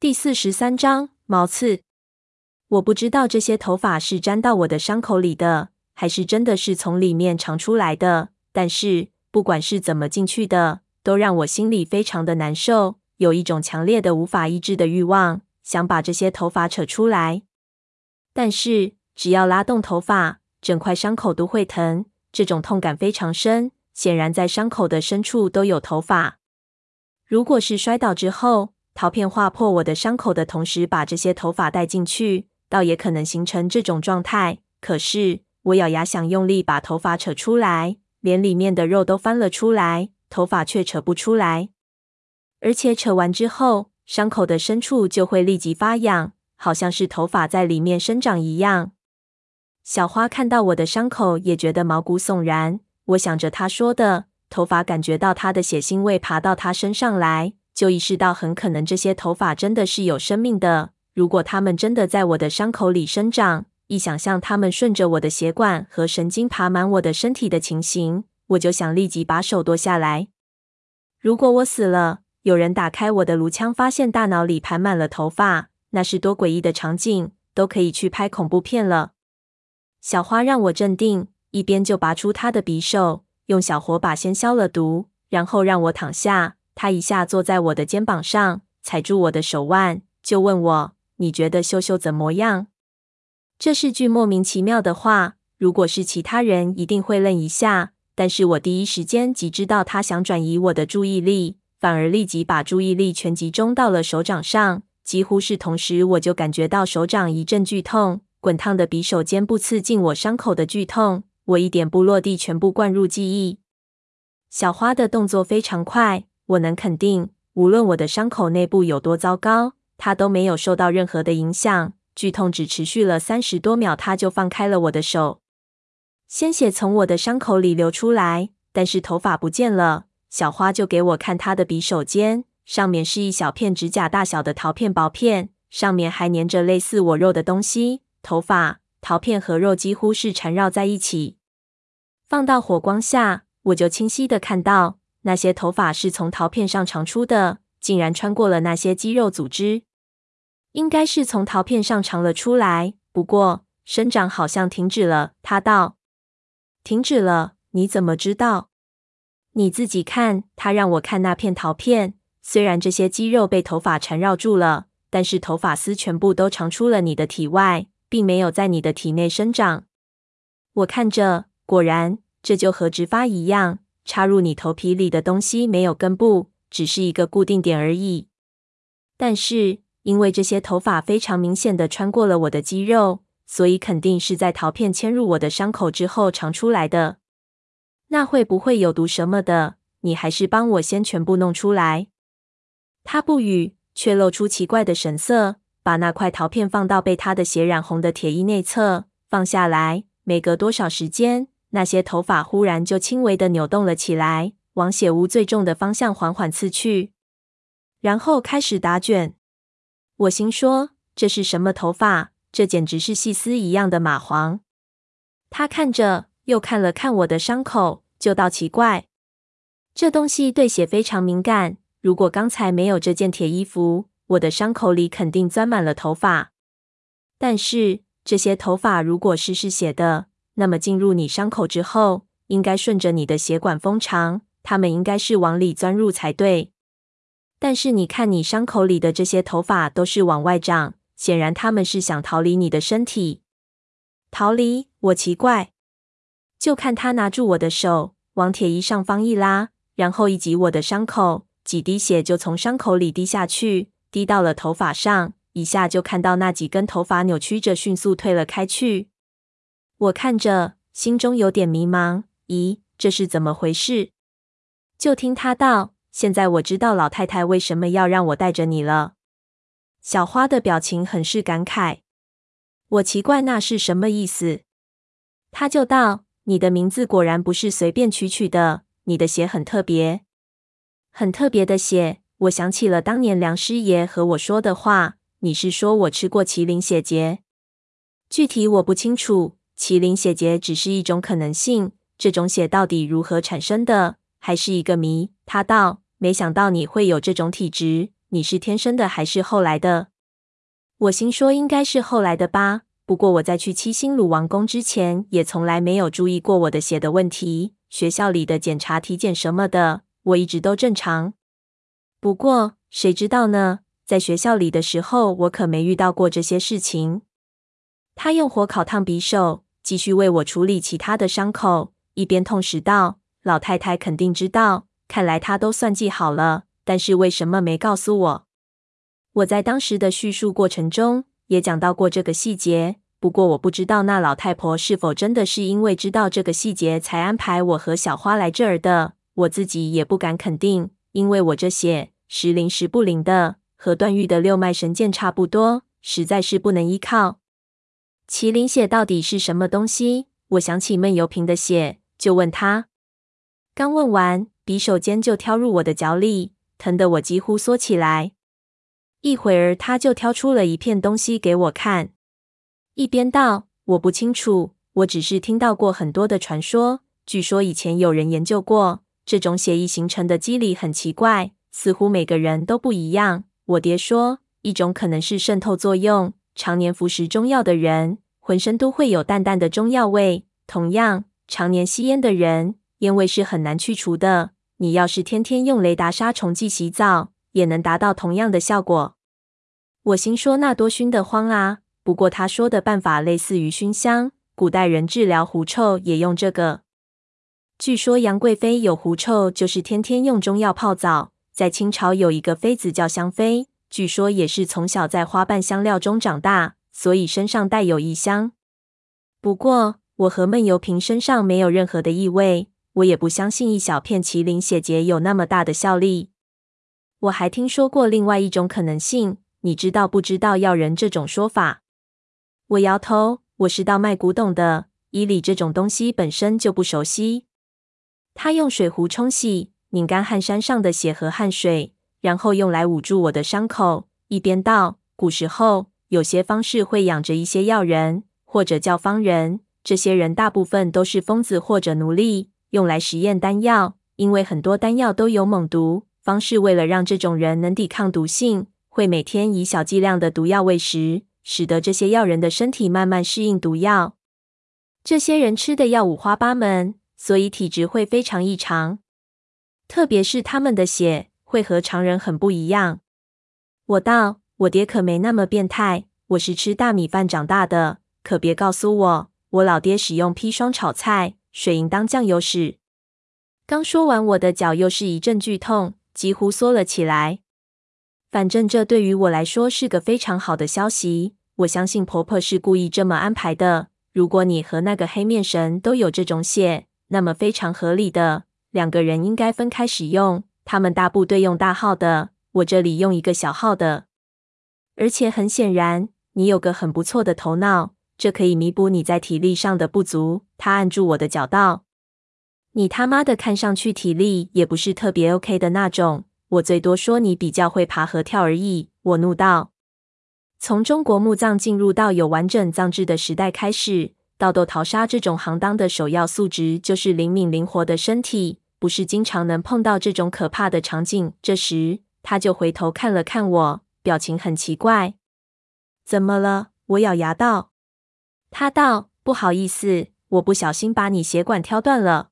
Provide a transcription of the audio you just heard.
第四十三章毛刺。我不知道这些头发是粘到我的伤口里的，还是真的是从里面长出来的。但是不管是怎么进去的，都让我心里非常的难受，有一种强烈的无法抑制的欲望，想把这些头发扯出来。但是只要拉动头发，整块伤口都会疼，这种痛感非常深，显然在伤口的深处都有头发。如果是摔倒之后，陶片划破我的伤口的同时，把这些头发带进去，倒也可能形成这种状态。可是我咬牙想用力把头发扯出来，连里面的肉都翻了出来，头发却扯不出来。而且扯完之后，伤口的深处就会立即发痒，好像是头发在里面生长一样。小花看到我的伤口，也觉得毛骨悚然。我想着她说的，头发感觉到她的血腥味爬到她身上来。就意识到，很可能这些头发真的是有生命的。如果它们真的在我的伤口里生长，一想象它们顺着我的血管和神经爬满我的身体的情形，我就想立即把手剁下来。如果我死了，有人打开我的颅腔，发现大脑里盘满了头发，那是多诡异的场景，都可以去拍恐怖片了。小花让我镇定，一边就拔出她的匕首，用小火把先消了毒，然后让我躺下。他一下坐在我的肩膀上，踩住我的手腕，就问我：“你觉得秀秀怎么样？”这是句莫名其妙的话。如果是其他人，一定会愣一下。但是我第一时间即知道他想转移我的注意力，反而立即把注意力全集中到了手掌上。几乎是同时，我就感觉到手掌一阵剧痛，滚烫的匕首尖部刺进我伤口的剧痛，我一点不落地，全部灌入记忆。小花的动作非常快。我能肯定，无论我的伤口内部有多糟糕，它都没有受到任何的影响。剧痛只持续了三十多秒，它就放开了我的手。鲜血从我的伤口里流出来，但是头发不见了。小花就给我看她的匕首尖，上面是一小片指甲大小的陶片薄片，上面还粘着类似我肉的东西。头发、陶片和肉几乎是缠绕在一起。放到火光下，我就清晰地看到。那些头发是从陶片上长出的，竟然穿过了那些肌肉组织，应该是从陶片上长了出来。不过生长好像停止了。他道：“停止了？你怎么知道？你自己看。”他让我看那片陶片，虽然这些肌肉被头发缠绕住了，但是头发丝全部都长出了你的体外，并没有在你的体内生长。我看着，果然，这就和植发一样。插入你头皮里的东西没有根部，只是一个固定点而已。但是因为这些头发非常明显的穿过了我的肌肉，所以肯定是在陶片嵌入我的伤口之后长出来的。那会不会有毒什么的？你还是帮我先全部弄出来。他不语，却露出奇怪的神色，把那块陶片放到被他的血染红的铁衣内侧，放下来。没隔多少时间。那些头发忽然就轻微的扭动了起来，往血污最重的方向缓缓刺去，然后开始打卷。我心说：这是什么头发？这简直是细丝一样的蚂蟥。他看着，又看了看我的伤口，就道奇怪：这东西对血非常敏感。如果刚才没有这件铁衣服，我的伤口里肯定钻满了头发。但是这些头发如果是嗜血的，那么进入你伤口之后，应该顺着你的血管封长，它们应该是往里钻入才对。但是你看，你伤口里的这些头发都是往外长，显然它们是想逃离你的身体。逃离？我奇怪。就看他拿住我的手，往铁衣上方一拉，然后一挤我的伤口，几滴血就从伤口里滴下去，滴到了头发上，一下就看到那几根头发扭曲着，迅速退了开去。我看着，心中有点迷茫。咦，这是怎么回事？就听他道：“现在我知道老太太为什么要让我带着你了。”小花的表情很是感慨。我奇怪那是什么意思。他就道：“你的名字果然不是随便取取的，你的血很特别，很特别的血。”我想起了当年梁师爷和我说的话。你是说我吃过麒麟血结？具体我不清楚。麒麟血结只是一种可能性，这种血到底如何产生的，还是一个谜。他道：“没想到你会有这种体质，你是天生的还是后来的？”我心说：“应该是后来的吧。”不过我在去七星鲁王宫之前，也从来没有注意过我的血的问题。学校里的检查、体检什么的，我一直都正常。不过谁知道呢？在学校里的时候，我可没遇到过这些事情。他用火烤烫匕首，继续为我处理其他的伤口，一边痛时道：“老太太肯定知道，看来她都算计好了。但是为什么没告诉我？”我在当时的叙述过程中也讲到过这个细节。不过我不知道那老太婆是否真的是因为知道这个细节才安排我和小花来这儿的。我自己也不敢肯定，因为我这血时灵时不灵的，和段誉的六脉神剑差不多，实在是不能依靠。麒麟血到底是什么东西？我想起闷油瓶的血，就问他。刚问完，匕首尖就挑入我的脚里，疼得我几乎缩起来。一会儿，他就挑出了一片东西给我看。一边道：“我不清楚，我只是听到过很多的传说。据说以前有人研究过这种血液形成的机理，很奇怪，似乎每个人都不一样。我爹说，一种可能是渗透作用，常年服食中药的人，浑身都会有淡淡的中药味。同样，常年吸烟的人，烟味是很难去除的。你要是天天用雷达杀虫剂洗澡，也能达到同样的效果。”我心说：“那多熏得慌啊！”不过他说的办法类似于熏香，古代人治疗狐臭也用这个。据说杨贵妃有狐臭，就是天天用中药泡澡。在清朝有一个妃子叫香妃，据说也是从小在花瓣香料中长大，所以身上带有异香。不过我和闷油瓶身上没有任何的异味，我也不相信一小片麒麟血结有那么大的效力。我还听说过另外一种可能性，你知道不知道药人这种说法？我摇头，我是道脉古董的，医理这种东西本身就不熟悉。他用水壶冲洗，拧干汗衫上的血和汗水，然后用来捂住我的伤口，一边道：“古时候有些方士会养着一些药人，或者叫方人。这些人大部分都是疯子或者奴隶，用来实验丹药。因为很多丹药都有猛毒，方士为了让这种人能抵抗毒性，会每天以小剂量的毒药喂食。”使得这些药人的身体慢慢适应毒药。这些人吃的药五花八门，所以体质会非常异常。特别是他们的血会和常人很不一样。我道：“我爹可没那么变态，我是吃大米饭长大的，可别告诉我，我老爹使用砒霜炒菜，水银当酱油使。”刚说完，我的脚又是一阵剧痛，几乎缩了起来。反正这对于我来说是个非常好的消息。我相信婆婆是故意这么安排的。如果你和那个黑面神都有这种血，那么非常合理的，两个人应该分开使用。他们大部队用大号的，我这里用一个小号的。而且很显然，你有个很不错的头脑，这可以弥补你在体力上的不足。他按住我的脚道：“你他妈的看上去体力也不是特别 OK 的那种。”我最多说你比较会爬和跳而已，我怒道。从中国墓葬进入到有完整葬制的时代开始，盗斗淘沙这种行当的首要素质就是灵敏灵活的身体，不是经常能碰到这种可怕的场景。这时他就回头看了看我，表情很奇怪。怎么了？我咬牙道。他道：不好意思，我不小心把你血管挑断了。